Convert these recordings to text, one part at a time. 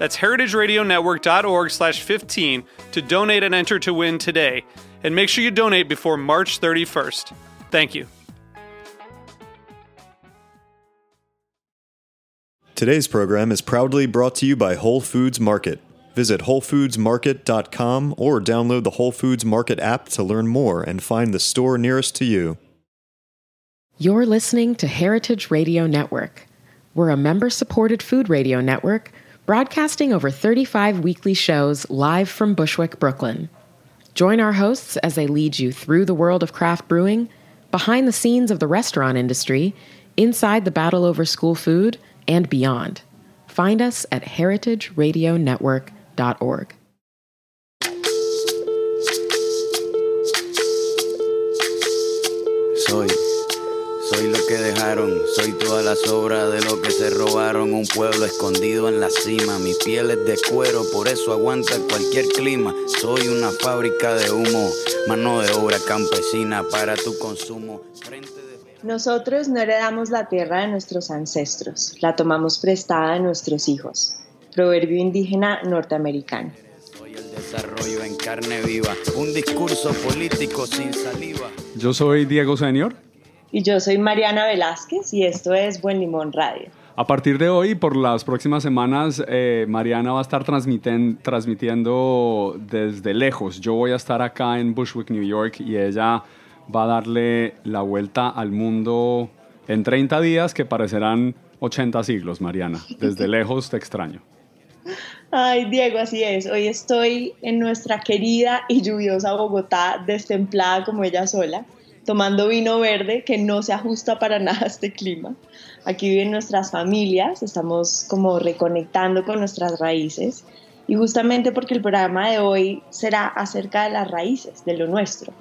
That's heritageradionetwork.org slash 15 to donate and enter to win today. And make sure you donate before March 31st. Thank you. Today's program is proudly brought to you by Whole Foods Market. Visit WholeFoodsMarket.com or download the Whole Foods Market app to learn more and find the store nearest to you. You're listening to Heritage Radio Network. We're a member supported food radio network broadcasting over 35 weekly shows live from Bushwick, Brooklyn. Join our hosts as they lead you through the world of craft brewing, behind the scenes of the restaurant industry, inside the battle over school food, and beyond. Find us at heritageradionetwork.org. Soy, soy lo que dejaron, soy toda la sobra de lo que se robaron. Un pueblo escondido en la cima, mi piel es de cuero, por eso aguanta cualquier clima. Soy una fábrica de humo, mano de obra campesina para tu consumo. Frente de... Nosotros no heredamos la tierra de nuestros ancestros, la tomamos prestada de nuestros hijos. Proverbio indígena norteamericano. Soy el desarrollo en carne viva, un discurso político sin saliva. Yo soy Diego Senior. Y yo soy Mariana Velázquez y esto es Buen Limón Radio. A partir de hoy, por las próximas semanas, eh, Mariana va a estar transmitiendo desde lejos. Yo voy a estar acá en Bushwick, New York, y ella va a darle la vuelta al mundo en 30 días que parecerán 80 siglos, Mariana. Desde lejos te extraño. Ay, Diego, así es. Hoy estoy en nuestra querida y lluviosa Bogotá, destemplada como ella sola, tomando vino verde que no se ajusta para nada a este clima. Aquí viven nuestras familias, estamos como reconectando con nuestras raíces y justamente porque el programa de hoy será acerca de las raíces, de lo nuestro.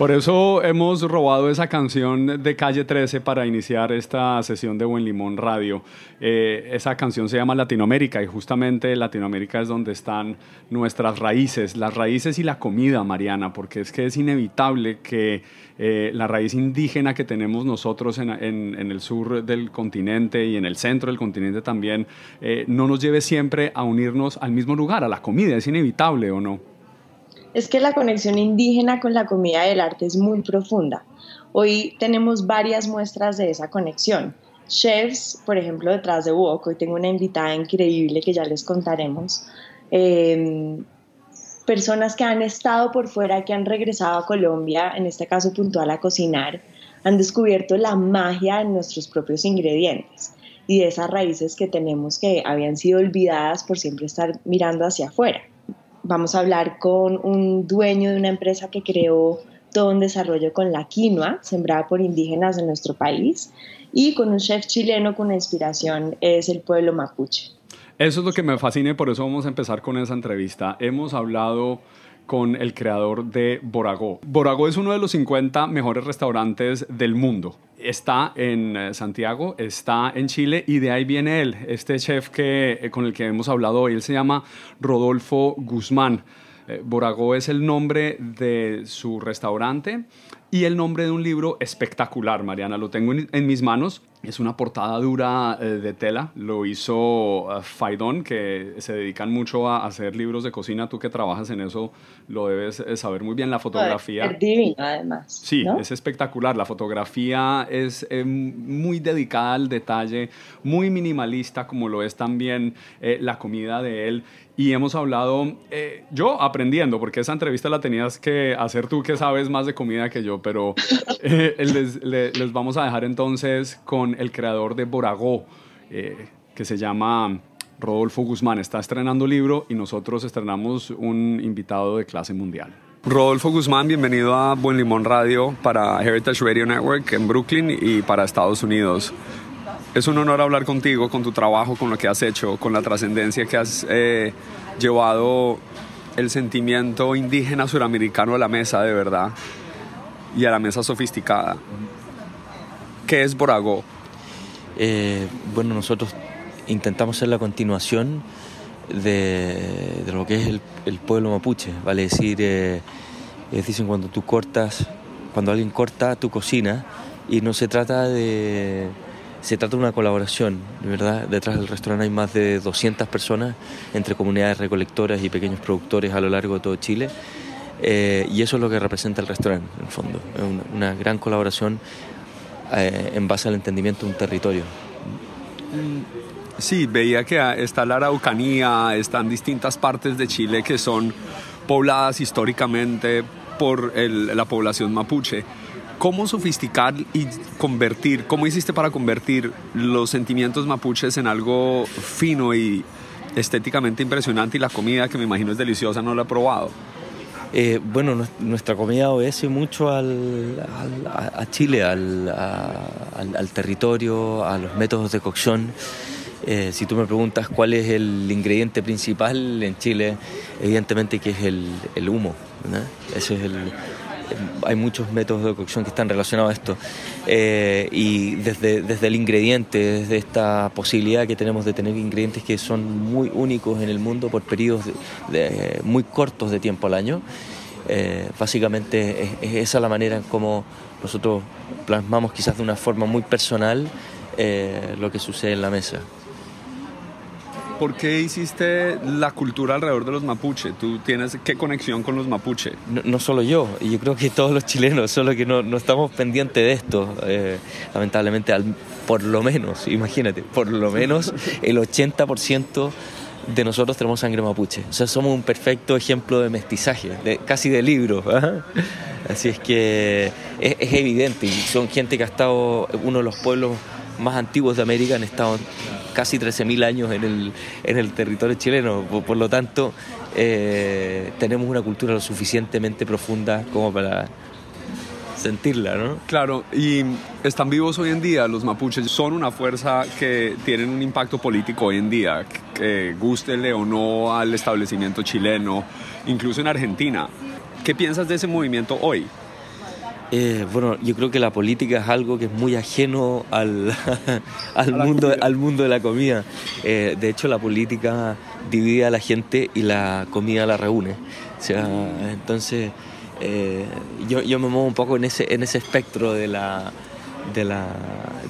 Por eso hemos robado esa canción de Calle 13 para iniciar esta sesión de Buen Limón Radio. Eh, esa canción se llama Latinoamérica y justamente Latinoamérica es donde están nuestras raíces, las raíces y la comida, Mariana, porque es que es inevitable que eh, la raíz indígena que tenemos nosotros en, el sur del continente y en el centro del continente también, eh, no nos lleve siempre a unirnos al mismo lugar, a la comida. Es inevitable o no. Es que la conexión indígena con la comida y el arte es muy profunda. Hoy tenemos varias muestras de esa conexión. Chefs, por ejemplo, detrás de Wok, hoy tengo una invitada increíble que ya les contaremos. Eh, personas que han estado por fuera, que han regresado a Colombia, en este caso puntual a cocinar, han descubierto la magia en nuestros propios ingredientes y de esas raíces que tenemos que habían sido olvidadas por siempre estar mirando hacia afuera vamos a hablar con un dueño de una empresa que creó todo un desarrollo con la quinoa, sembrada por indígenas de nuestro país, y con un chef chileno con inspiración es el pueblo mapuche. Eso es lo que me fascina y por eso vamos a empezar con esa entrevista. Hemos hablado con el creador de Boragó. Boragó es uno de los 50 mejores restaurantes del mundo. Está en eh, Santiago, está en Chile y de ahí viene él, este chef que, eh, con el que hemos hablado hoy. Él se llama Rodolfo Guzmán. Eh, Boragó es el nombre de su restaurante y el nombre de un libro espectacular, Mariana. Lo tengo en, en mis manos. Es una portada dura eh, de tela. Lo hizo uh, Faidón, que se dedican mucho a hacer libros de cocina. Tú que trabajas en eso lo debes eh, saber muy bien. La fotografía. Es divina, además. Sí, ¿no? es espectacular. La fotografía es eh, muy dedicada al detalle, muy minimalista, como lo es también eh, la comida de él. Y hemos hablado, eh, yo aprendiendo, porque esa entrevista la tenías que hacer tú, que sabes más de comida que yo, pero eh, les, le- les vamos a dejar entonces con el creador de Boragó, eh, que se llama Rodolfo Guzmán. Está estrenando libro y nosotros estrenamos un invitado de clase mundial. Rodolfo Guzmán, bienvenido a Buen Limón Radio para Heritage Radio Network en Brooklyn y para Estados Unidos. Es un honor hablar contigo, con tu trabajo, con lo que has hecho, con la trascendencia que has eh, llevado el sentimiento indígena suramericano a la mesa de verdad y a la mesa sofisticada. ¿Qué es Boragó? Eh, bueno, nosotros intentamos ser la continuación de, de lo que es el, pueblo mapuche, vale decir, eh, es dicen cuando tú cortas, cuando alguien corta tu cocina y no se trata de, se trata de una colaboración, verdad, detrás del restaurante hay más de 200 personas entre comunidades recolectoras y pequeños productores a lo largo de todo Chile. Eh, y eso es lo que representa el restaurante, en el fondo. Una, gran colaboración eh, en base al entendimiento de un territorio. Sí, veía que está la Araucanía, están distintas partes de Chile que son pobladas históricamente por la población mapuche. ¿Cómo sofisticar y convertir, cómo hiciste para convertir los sentimientos mapuches en algo fino y estéticamente impresionante y la comida que me imagino es deliciosa, no la he probado? Eh, bueno, nues- nuestra comida obedece mucho al, a, Chile, al, territorio, a los métodos de cocción. Eh, si tú me preguntas cuál es el ingrediente principal en Chile, evidentemente que es el, el humo. Ese es el, hay muchos métodos de cocción que están relacionados a esto. Eh, y desde, desde el ingrediente, desde esta posibilidad que tenemos de tener ingredientes que son muy únicos en el mundo por periodos muy cortos de tiempo al año, eh, básicamente es, es esa la manera en cómo nosotros plasmamos quizás de una forma muy personal eh, lo que sucede en la mesa. ¿Por qué hiciste la cultura alrededor de los mapuche? ¿Tú tienes qué conexión con los mapuche? No, solo yo, yo creo que todos los chilenos, solo que no, estamos pendientes de esto. eh, lamentablemente, por lo menos, imagínate, por lo menos el 80% de nosotros tenemos sangre mapuche. O sea, somos un perfecto ejemplo de mestizaje, casi de libro. ¿ah? Así es que es evidente, y son gente que ha estado, uno de los pueblos más antiguos de América, han estado casi 13.000 años en el, en el territorio chileno. Por, lo tanto, eh, tenemos una cultura lo suficientemente profunda como para sentirla, ¿no? Claro, y están vivos hoy en día. Los mapuches son una fuerza que tienen un impacto político hoy en día, que gústele o no al establecimiento chileno, incluso en Argentina. ¿Qué piensas de ese movimiento hoy? Eh, bueno, yo creo que la política es algo que es muy ajeno al, al, mundo, al mundo de la comida. Eh, de hecho, la política divide a la gente y la comida la reúne. O sea, entonces, eh, yo, yo me muevo un poco en ese, en ese espectro de la, de la,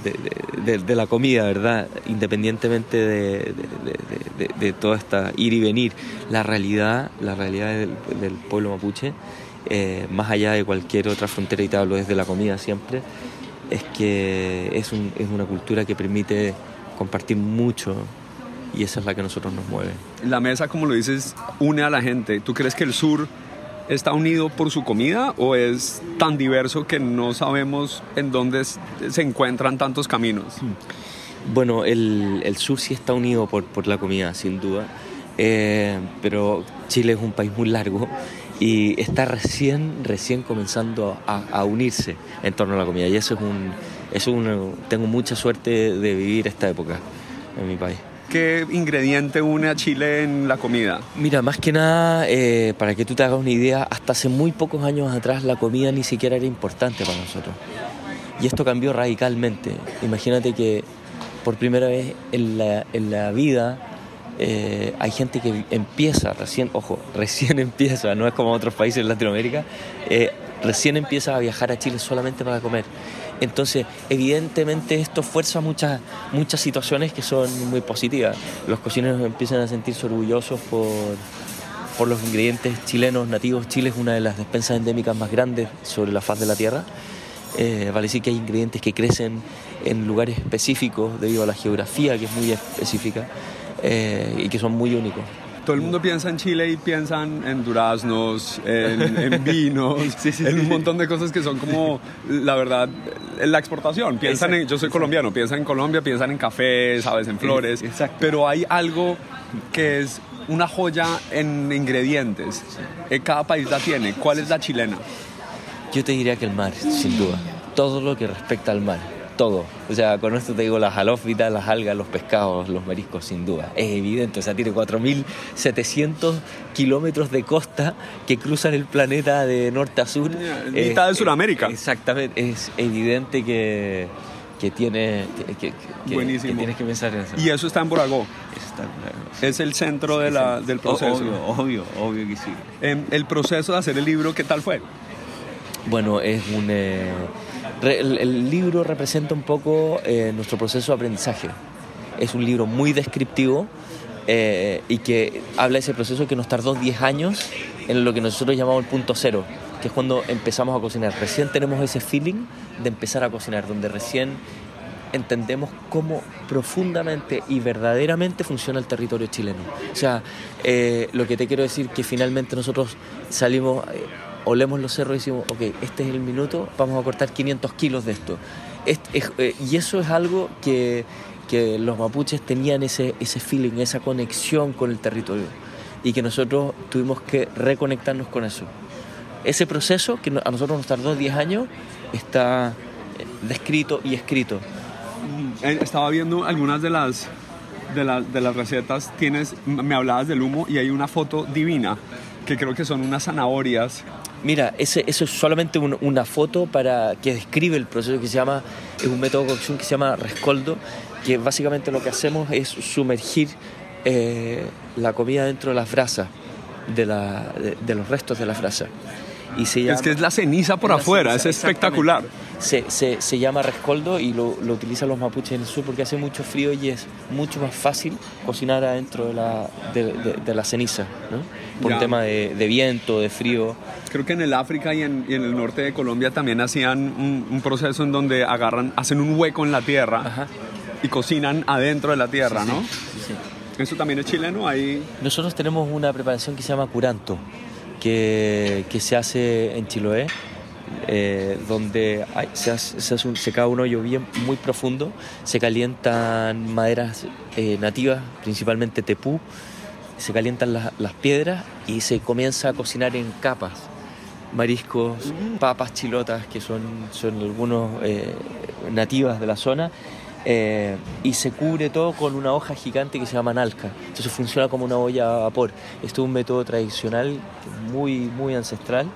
de, de- de- de la comida, ¿verdad? Independientemente de, de, de- de- de toda esta ir y venir, la realidad, la realidad del, del pueblo mapuche, eh, más allá de cualquier otra frontera, y te hablo desde la comida siempre, es que es, un- es una cultura que permite compartir mucho y esa es la que a nosotros nos mueve. La mesa, como lo dices, une a la gente. ¿Tú crees que el sur está unido por su comida o es tan diverso que no sabemos en dónde se encuentran tantos caminos? Bueno, el, el sur sí está unido por, por la comida, sin duda, Eh, pero Chile es un país muy largo y está recién, recién comenzando a, a unirse en torno a la comida. Y eso es un, es un- tengo mucha suerte de vivir esta época en mi país. ¿Qué ingrediente une a Chile en la comida? Mira, más que nada, eh, para que tú te hagas una idea, hasta hace muy pocos años atrás la comida ni siquiera era importante para nosotros. Y esto cambió radicalmente. Imagínate que por primera vez en la, en la vida eh, hay gente que empieza recién, ojo, recién empieza, no es como otros países en Latinoamérica, eh, recién empieza a viajar a Chile solamente para comer. Entonces, evidentemente esto fuerza muchas, muchas situaciones que son muy positivas. Los cocineros empiezan a sentirse orgullosos por, por los ingredientes chilenos nativos. Chile es una de las despensas endémicas más grandes sobre la faz de la tierra. Eh, vale decir que hay ingredientes que crecen en lugares específicos debido a la geografía que es muy específica eh, y que son muy únicos. Todo el mundo piensa en Chile y piensan en duraznos, en, en vinos, Sí, sí, en un montón de cosas que son como, la verdad, la exportación. Piensan en, yo soy colombiano, piensan en Colombia, piensan en café, sabes, en flores. Exacto. Pero hay algo que es una joya en ingredientes. Eh, Cada país la tiene. ¿Cuál es la chilena? Yo te diría que el mar, sin duda. Todo lo que respecta al mar. Todo. O sea, con esto te digo las halófitas, las algas, los pescados, los mariscos, sin duda. Es evidente. O sea, tiene 4.700 kilómetros de costa que cruzan el planeta de norte a sur. Yeah, mitad de Sudamérica. exactamente. Es evidente que, que, tiene, que, que- Buenísimo. que tienes que pensar en eso. Y eso está en Boragó. Está. Es el centro de la- del proceso. Obvio, obvio, obvio que sí. Em, el proceso de hacer el libro, ¿qué tal fue? Bueno, es un... re- el, libro representa un poco eh, nuestro proceso de aprendizaje. Es un libro muy descriptivo eh, y que habla de ese proceso que nos tardó 10 años en lo que nosotros llamamos el punto cero, que es cuando empezamos a cocinar. Recién tenemos ese feeling de empezar a cocinar, donde recién entendemos cómo profundamente y verdaderamente funciona el territorio chileno. O sea, eh, lo que te quiero decir que finalmente nosotros salimos, olemos los cerros y decimos, ok, este es el minuto, vamos a cortar 500 kilos de esto. Este- es- eh, y eso es algo que, que los mapuches tenían ese, ese feeling, esa conexión con el territorio y que nosotros tuvimos que reconectarnos con eso. Ese proceso que a nosotros nos tardó 10 años está eh, descrito y escrito. Eh, Estaba viendo algunas de las, de, las- de las recetas. Tienes, me hablabas del humo y hay una foto divina que creo que son unas zanahorias. Mira, ese, eso es solamente un- una foto para que describe el proceso que se llama, es un método de cocción que se llama rescoldo, que básicamente lo que hacemos es sumergir eh, la comida dentro de las brasas, de, la, de, de los restos de las brasas. Y se llama, Es que es la ceniza por afuera, ceniza, es espectacular. Se, se, se llama rescoldo y lo, lo utilizan los mapuches en el sur porque hace mucho frío y es mucho más fácil cocinar adentro de la, de, de- de la ceniza, ¿no? por Ya. un tema de, de viento, de frío. Creo que en el África y en, y en el norte de Colombia también hacían un, un proceso en donde agarran, hacen un hueco en la tierra Ajá. y cocinan adentro de la tierra, Sí, ¿no? sí, sí. Eso también es chileno, ahí Nosotros tenemos una preparación que se llama curanto, que, que se hace en Chiloé, eh, donde se, hace, se, hace un- se cava un hoyo bien muy profundo, se calientan maderas eh, nativas, principalmente tepú, se calientan las, las piedras y se comienza a cocinar en capas. Mariscos, papas chilotas, que son, son algunos eh, nativas de la zona, eh, y se cubre todo con una hoja gigante que se llama nalca. Entonces funciona como una olla a vapor. Esto es un método tradicional muy, muy ancestral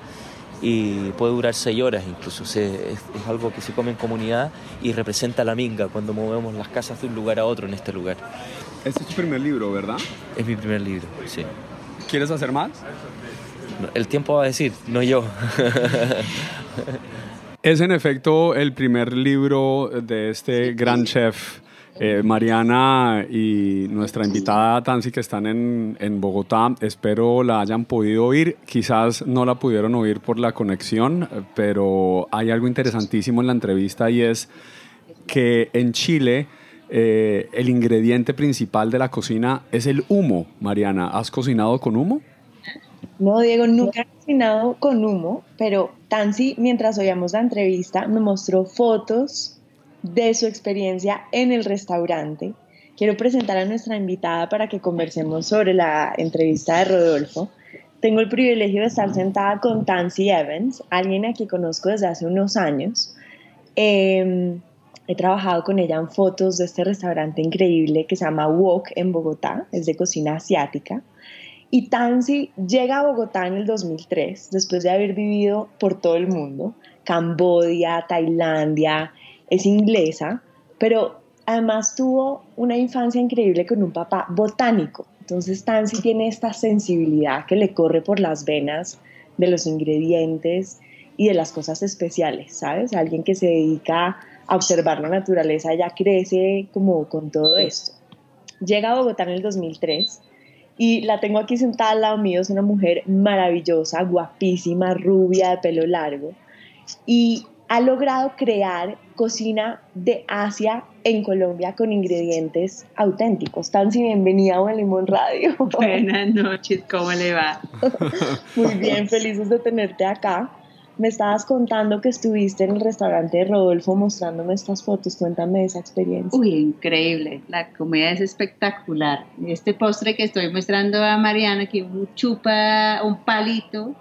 y puede durar seis horas incluso. Se- es, es algo que se come en comunidad y representa la minga cuando movemos las casas de un lugar a otro en este lugar. este es tu primer libro, ¿verdad? Es mi primer libro, sí. ¿Quieres hacer más? El tiempo va a decir, no yo. Es en efecto el primer libro de este gran chef, eh, Mariana y nuestra invitada Tansi, que están en, en Bogotá. Espero la hayan podido oír. Quizás no la pudieron oír por la conexión, eh, pero hay algo interesantísimo en la entrevista y es que en Chile eh, el ingrediente principal de la cocina es el humo. Mariana, ¿has cocinado con humo? No, Diego, nunca he cocinado con humo, pero Tansi, mientras oíamos la entrevista, me mostró fotos de su experiencia en el restaurante. Quiero presentar a nuestra invitada para que conversemos sobre la entrevista de Rodolfo. Tengo el privilegio de estar sentada con Tansy Evans, alguien a quien conozco desde hace unos años. Eh, he trabajado con ella en fotos de este restaurante increíble que se llama Wok en Bogotá, es de cocina asiática. Y Tansi llega a Bogotá en el 2003, después de haber vivido por todo el mundo, Cambodia, Tailandia, es inglesa, pero además tuvo una infancia increíble con un papá botánico. Entonces Tansi tiene esta sensibilidad que le corre por las venas de los ingredientes y de las cosas especiales, ¿sabes? Alguien que se dedica a observar la naturaleza ya crece como con todo esto. Llega a Bogotá en el 2003 y la tengo aquí sentada al lado mío, es una mujer maravillosa, guapísima, rubia, de pelo largo y ha logrado crear cocina de Asia en Colombia con ingredientes auténticos. Tansi, bienvenida a Buen Limón Radio. Buenas noches, ¿cómo le va? Muy bien, felices de tenerte acá. Me estabas contando que estuviste en el restaurante de Rodolfo mostrándome estas fotos. Cuéntame esa experiencia. Uy, increíble. La comida es espectacular. Este postre que estoy mostrando a Mariana, que un chupa, un palito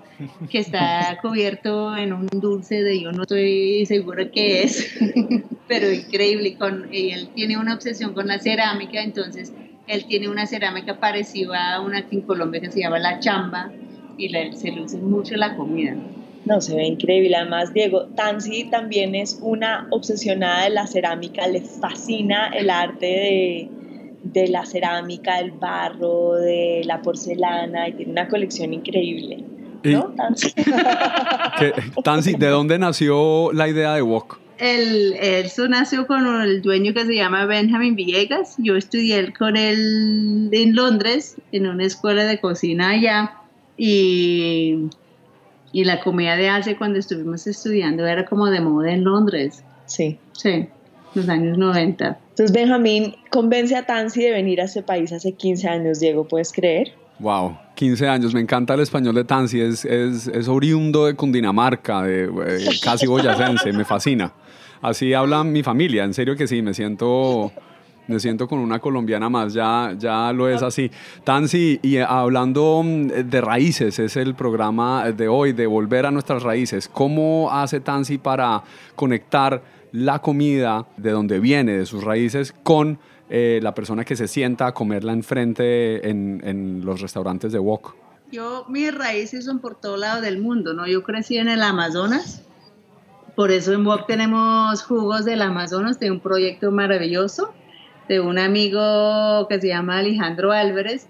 que está cubierto en un dulce de yo no estoy segura qué es, pero increíble. Con, y él tiene una obsesión con la cerámica, entonces él tiene una cerámica parecida a una aquí en Colombia que se llama la chamba y la- se luce mucho la comida. No, se ve increíble. Además, Diego, Tansi también es una obsesionada de la cerámica, le fascina el arte de, de la cerámica, del barro, de la porcelana y tiene una colección increíble. ¿No, Tansi? ¿Qué- Tansi, ¿de dónde nació la idea de Wok? El, eso nació con el dueño que se llama Benjamin Villegas. Yo estudié con él en Londres, en una escuela de cocina allá. Y, y la comida de Asia cuando estuvimos estudiando era como de moda en Londres. Sí. Sí, los años 90. Entonces, Benjamín convence a Tansi de venir a este país hace 15 años, Diego, ¿puedes creer? Wow, 15 años. Me encanta el español de Tansi. Es, es, es oriundo de Cundinamarca, de, eh, casi boyacense. Me fascina. Así habla mi familia. En serio que sí, me siento... Me siento con una colombiana más, ya, ya lo es así. Tansi, y hablando mm, de raíces, es el programa de hoy, de volver a nuestras raíces. ¿Cómo hace Tansi para conectar la comida de donde viene, de sus raíces, con eh, la persona que se sienta a comerla enfrente en, en los restaurantes de Wok? Yo, mis raíces son por todo lado del mundo, ¿no? Yo crecí en el Amazonas, por eso en Wok tenemos jugos del Amazonas, de un proyecto maravilloso, de un amigo que se llama Alejandro Álvarez.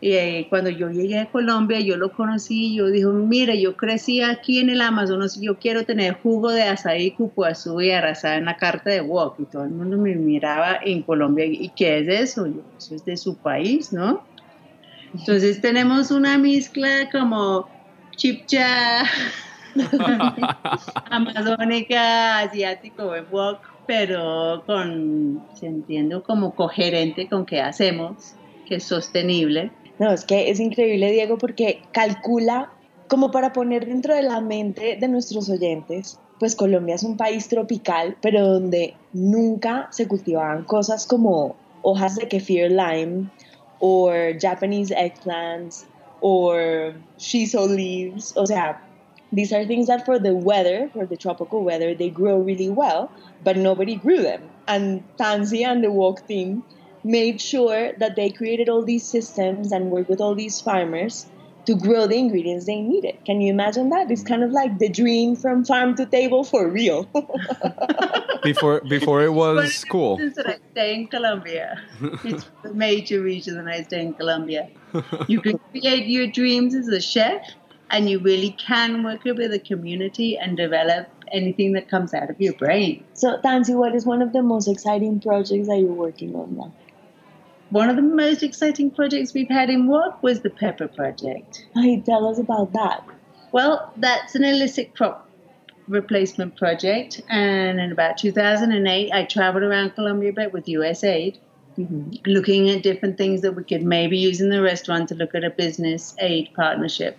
Y eh, cuando yo llegué a Colombia, yo lo conocí y yo dije, mire, yo crecí aquí en el Amazonas y yo quiero tener jugo de azaí, cupuazú y arrasada en la carta de Wok. Y todo el mundo me miraba en Colombia, ¿y qué es eso? Yo, eso es de su país, ¿no? Entonces tenemos una mezcla como chipcha, amazónica, asiático, wok, pero con, entiendo como coherente con qué hacemos, que es sostenible. No, es que es increíble, Diego, porque calcula, como para poner dentro de la mente de nuestros oyentes, pues Colombia es un país tropical, pero donde nunca se cultivaban cosas como hojas de kefir lime, o Japanese eggplants, or shiso leaves. O sea, these are things that for the weather, for the tropical weather, they grow really well, but nobody grew them. And Tansi and the Walk team made sure that they created all these systems and worked with all these farmers to grow the ingredients they needed. Can you imagine that? It's kind of like the dream from farm to table for real. Before, before it was cool. Since I stay in Colombia, it's the major reason that I stay in Colombia. You can create your dreams as a chef, and you really can work with the community and develop anything that comes out of your brain. so, Tansi, what is one of the most exciting projects that you're working on now? One of the most exciting projects we've had in work was the Pepper Project. Hey, tell us about that. Well, that's an illicit crop replacement project, and in about 2008, I traveled around Colombia a bit with USAID, mm-hmm. looking at different things that we could maybe use in the restaurant to look at a business aid partnership.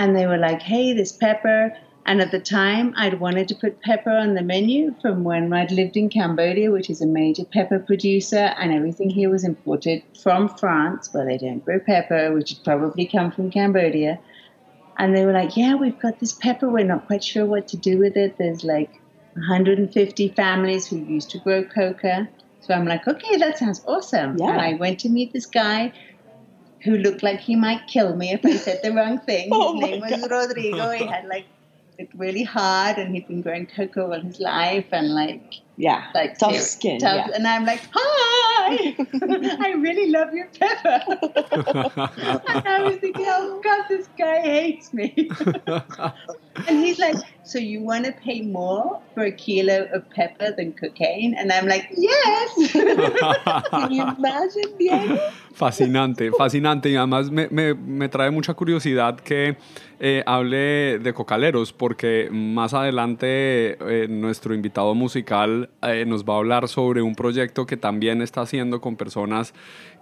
And they were like, hey, this pepper. And at the time, I'd wanted to put pepper on the menu from when I'd lived in Cambodia, which is a major pepper producer, and everything here was imported from France, where they don't grow pepper, which had probably come from Cambodia. And they were like, yeah, we've got this pepper. We're not quite sure what to do with it. There's like 150 families who used to grow coca. So I'm like, okay, that sounds awesome. Yeah. And I went to meet this guy who looked like he might kill me if I said the wrong thing. Oh his my name was Rodrigo. He had like looked really hard and he'd been growing cocoa all his life and like Yeah, like tough ser- skin. tough- yeah. And I'm like, hi, I'm really love your pepper. and I was thinking, oh God, this guy hates me. and he's like, so you want to pay more for a kilo of pepper than cocaine? And I'm like, yes. Can you imagine, Diego? Fascinante, fascinante. Y además me, me- me trae mucha curiosidad que eh, hable de cocaleros, porque más adelante eh, nuestro invitado musical eh, nos va a hablar sobre un proyecto que también está haciendo con personas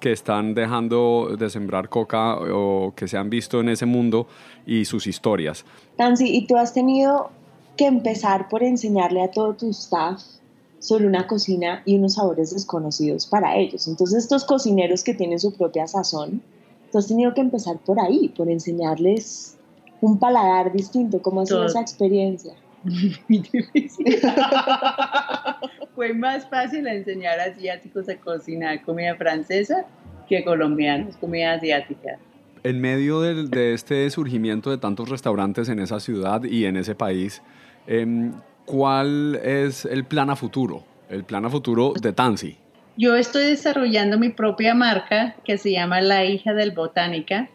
que están dejando de sembrar coca o que se han visto en ese mundo y sus historias. Nancy, ¿y tú has tenido que empezar por enseñarle a todo tu staff sobre una cocina y unos sabores desconocidos para ellos? Entonces, estos cocineros que tienen su propia sazón, tú has tenido que empezar por ahí, por enseñarles un paladar distinto. ¿Cómo ha sido Todo. esa experiencia? Muy difícil. Fue más fácil enseñar a asiáticos a cocinar comida francesa que colombianos, comida asiática. En medio del- de, este surgimiento de tantos restaurantes en esa ciudad y en ese país, em, ¿cuál es el plan a futuro? El plan a futuro de Tansi. Yo estoy desarrollando mi propia marca que se llama La hija del botánica.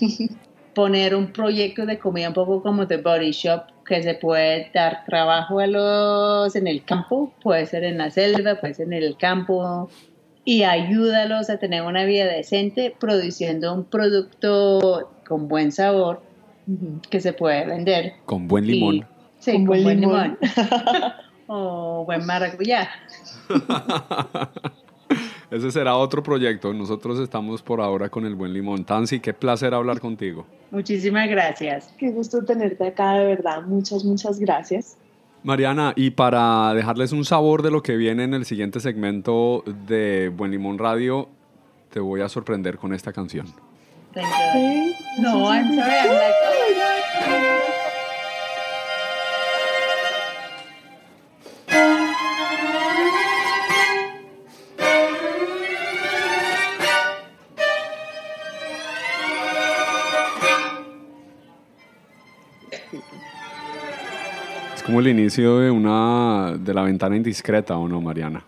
Poner un proyecto de comida un poco como The Body Shop, que se puede dar trabajo a los en el campo, puede ser en la selva, puede ser en el campo, y ayúdalos a tener una vida decente produciendo un producto con buen sabor que se puede vender. Con buen limón. Sí, Con con, buen buen limón. limón. o buen maracuyá. Ese será otro proyecto. Nosotros estamos por ahora con el buen limón. Tansi, qué placer hablar contigo. Muchísimas gracias. Qué gusto tenerte acá, de verdad. Muchas, muchas gracias. Mariana, y para dejarles un sabor de lo que viene en el siguiente segmento de Buen Limón Radio, te voy a sorprender con esta canción. Thank you. No, I'm sorry. I'm like, oh como el inicio de una de la ventana indiscreta, ¿o no, Mariana?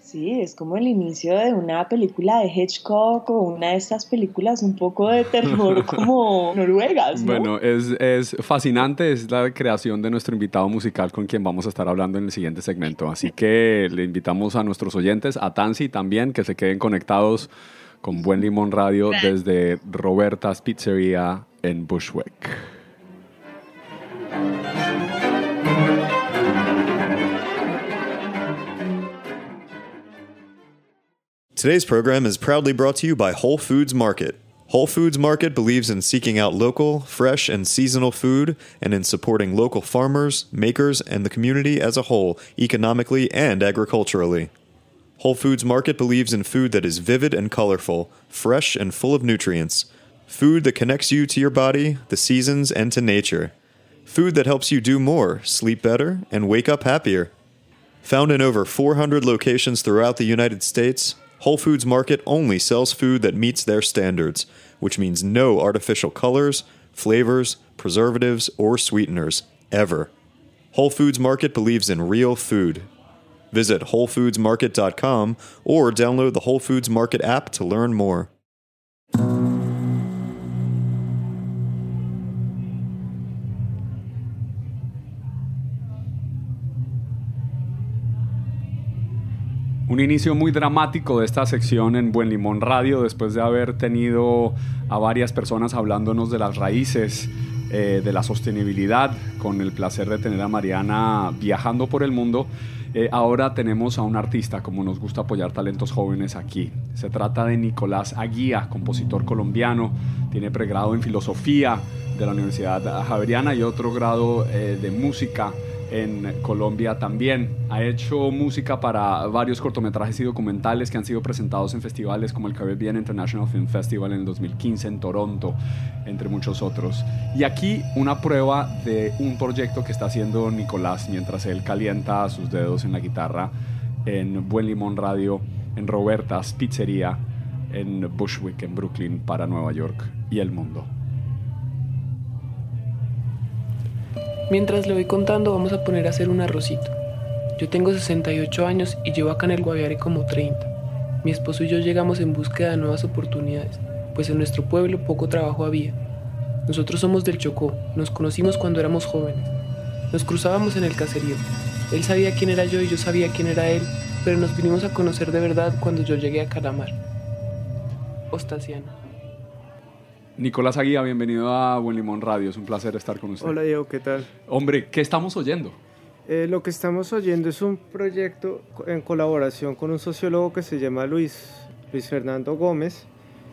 Sí, es como el inicio de una película de Hitchcock o una de estas películas un poco de terror como noruegas, ¿no? Bueno, es, es fascinante, es la creación de nuestro invitado musical con quien vamos a estar hablando en el siguiente segmento. Así que le invitamos a nuestros oyentes, a Tansi también, que se queden conectados con Buen Limón Radio desde Roberta's Pizzeria en Bushwick. Today's program is proudly brought to you by Whole Foods Market. Whole Foods Market believes in seeking out local, fresh, and seasonal food and in supporting local farmers, makers, and the community as a whole, economically and agriculturally. Whole Foods Market believes in food that is vivid and colorful, fresh and full of nutrients. Food that connects you to your body, the seasons, and to nature. Food that helps you do more, sleep better, and wake up happier. Found in over 400 locations throughout the United States, Whole Foods Market only sells food that meets their standards, which means no artificial colors, flavors, preservatives, or sweeteners, ever. Whole Foods Market believes in real food. Visit WholeFoodsMarket.com or download the Whole Foods Market app to learn more. Un inicio muy dramático de esta sección en Buen Limón Radio, después de haber tenido a varias personas hablándonos de las raíces, eh, de la sostenibilidad, con el placer de tener a Mariana viajando por el mundo. Eh, ahora tenemos a un artista, como nos gusta apoyar talentos jóvenes aquí. Se trata de Nicolás Aguía, compositor colombiano, tiene pregrado en filosofía de la Universidad Javeriana y otro grado eh, de música en Colombia también. Ha hecho música para varios cortometrajes y documentales que han sido presentados en festivales como el Caribbean International Film Festival en el 2015 en Toronto, entre muchos otros. Y aquí una prueba de un proyecto que está haciendo Nicolás mientras él calienta sus dedos en la guitarra en Buen Limón Radio, en Roberta's Pizzería, en Bushwick, en Brooklyn, para Nueva York y el mundo. Mientras le voy contando, vamos a poner a hacer un arrocito. Yo tengo 68 años y llevo acá en el Guaviare como 30. Mi esposo y yo llegamos en búsqueda de nuevas oportunidades, pues en nuestro pueblo poco trabajo había. Nosotros somos del Chocó, nos conocimos cuando éramos jóvenes. Nos cruzábamos en el caserío. Él sabía quién era yo y yo sabía quién era él, pero nos vinimos a conocer de verdad cuando yo llegué a Calamar. Ostasiana. Nicolás Aguía, bienvenido a Buen Limón Radio. Es un placer estar con usted. Hola Diego, ¿qué tal? Hombre, ¿qué estamos oyendo? Eh, lo que estamos oyendo es un proyecto en colaboración con un sociólogo que se llama Luis, Luis Fernando Gómez.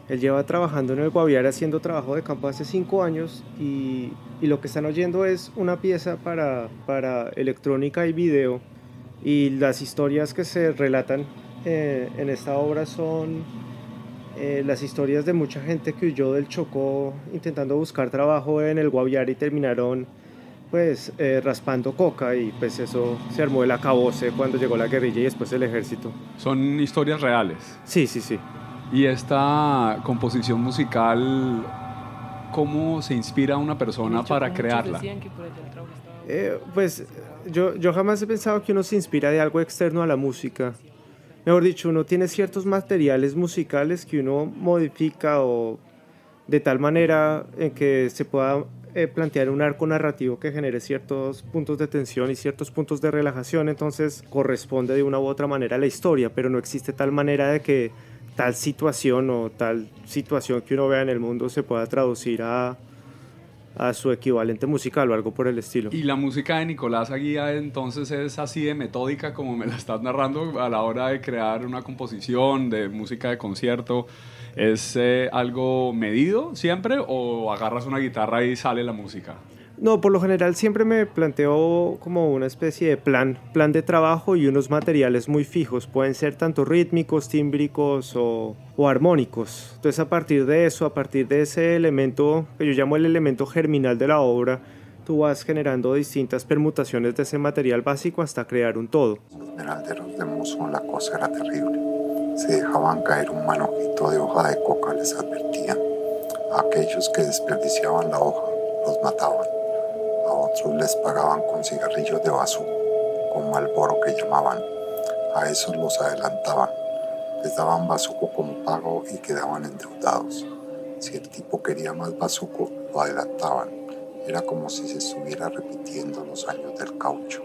Él lleva trabajando en el Guaviare haciendo trabajo de campo hace cinco años y, y lo que están oyendo es una pieza para, para electrónica y video y las historias que se relatan eh, en esta obra son eh, las historias de mucha gente que huyó del Chocó intentando buscar trabajo en el Guaviare y terminaron pues eh, raspando coca y pues eso se armó el acabose cuando llegó la guerrilla y después el ejército. Son historias reales. Sí, sí, sí. Y esta composición musical, ¿cómo se inspira una persona para crearla? Eh, pues yo, yo jamás he pensado que uno se inspira de algo externo a la música. Mejor dicho, uno tiene ciertos materiales musicales que uno modifica o de tal manera en que se pueda eh, plantear un arco narrativo que genere ciertos puntos de tensión y ciertos puntos de relajación, entonces corresponde de una u otra manera a la historia, pero no existe tal manera de que tal situación o tal situación que uno vea en el mundo se pueda traducir a, a su equivalente musical o algo por el estilo. Y la música de Nicolás Aguía entonces es así de metódica como me la estás narrando a la hora de crear una composición de música de concierto. ¿Es eh, algo medido siempre o agarras una guitarra y sale la música? No, por lo general siempre me planteo como una especie de plan, plan de trabajo y unos materiales muy fijos. Pueden ser tanto rítmicos, tímbricos o, o, armónicos. Entonces a partir de eso, a partir de ese elemento que yo llamo el elemento germinal de la obra, tú vas generando distintas permutaciones de ese material básico hasta crear un todo. Los esmeralderos de Musón la cosa era terrible. Se dejaban caer un manojito de hoja de coca, les advertían. A aquellos que desperdiciaban la hoja, los mataban. Otros les pagaban con cigarrillos de bazuco, con malboro que llamaban. A esos los adelantaban. Les daban bazuco como pago y quedaban endeudados. Si el tipo quería más bazuco, lo adelantaban. Era como si se estuviera repitiendo los años del caucho.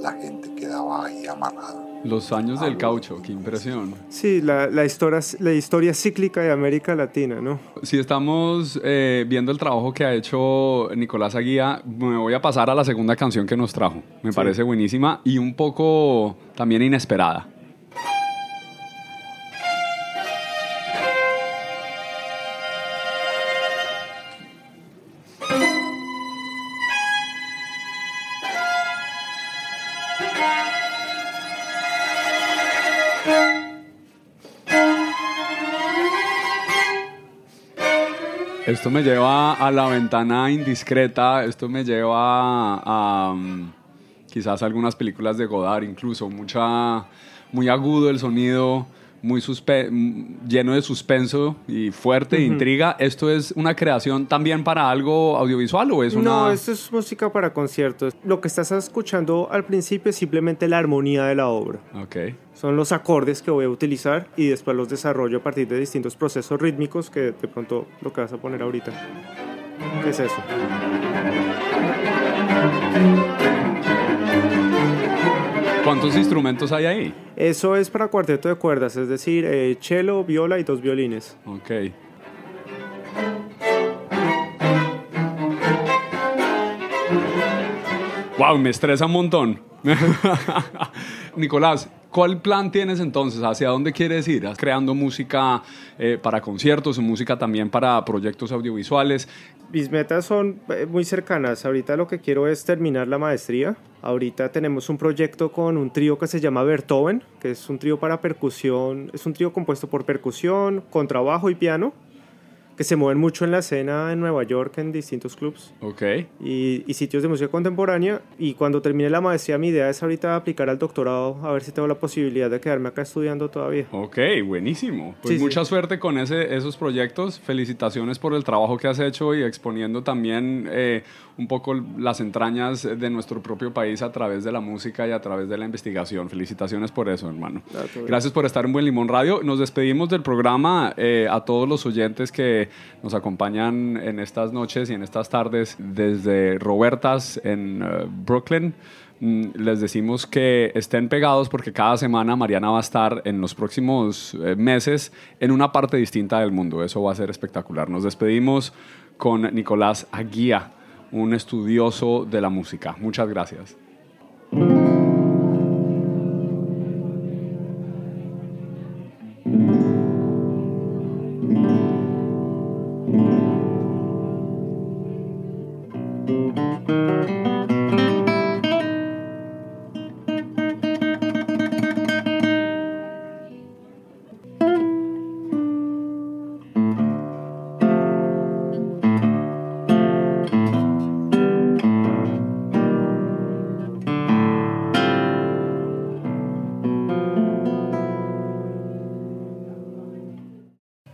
La gente quedaba ahí amarrada. Los años del caucho, qué impresión. Sí, la, la, historia, la historia cíclica de América Latina, ¿no? Si estamos eh, viendo el trabajo que ha hecho Nicolás Aguía, me voy a pasar a la segunda canción que nos trajo. Me sí. parece buenísima y un poco también inesperada. Me lleva a la ventana indiscreta, esto me lleva a, a um, quizás algunas películas de Godard, incluso mucha, muy agudo el sonido, muy lleno de suspenso y fuerte, uh -huh. intriga. ¿Esto es una creación también para algo audiovisual o es una...? No, esto es música para conciertos. Lo que estás escuchando al principio es simplemente la armonía de la obra. Ok. Son los acordes que voy a utilizar y después los desarrollo a partir de distintos procesos rítmicos que de pronto lo que vas a poner ahorita. ¿Qué es eso? ¿Cuántos instrumentos hay ahí? Eso es para cuarteto de cuerdas, es decir, eh, cello, viola y dos violines. Ok. Wow, me estresa un montón. Nicolás, ¿cuál plan tienes entonces? ¿Hacia dónde quieres ir? ¿Estás creando música eh, para conciertos o música también para proyectos audiovisuales? Mis metas son eh, muy cercanas. Ahorita lo que quiero es terminar la maestría. Ahorita tenemos un proyecto con un trío que se llama Beethoven, que es un trío para percusión. Es un trío compuesto por percusión, contrabajo y piano. Que se mueven mucho en la escena en Nueva York, en distintos clubs Ok. y, y sitios de música contemporánea. Y cuando termine la maestría, mi idea es ahorita aplicar al doctorado, a ver si tengo la posibilidad de quedarme acá estudiando todavía. Ok, buenísimo. Pues Sí, sí. mucha suerte con ese, esos proyectos. Felicitaciones por el trabajo que has hecho y exponiendo también eh, un poco las entrañas de nuestro propio país a través de la música y a través de la investigación. Felicitaciones por eso, hermano. Ah. Gracias por estar en Buen Limón Radio. Nos despedimos del programa eh, a todos los oyentes que nos acompañan en estas noches y en estas tardes desde Robertas en eh, Brooklyn. Mm, Les decimos que estén pegados porque cada semana Mariana va a estar en los próximos eh, meses en una parte distinta del mundo. Eso va a ser espectacular. Nos despedimos con Nicolás Aguía, un estudioso de la música. Muchas gracias.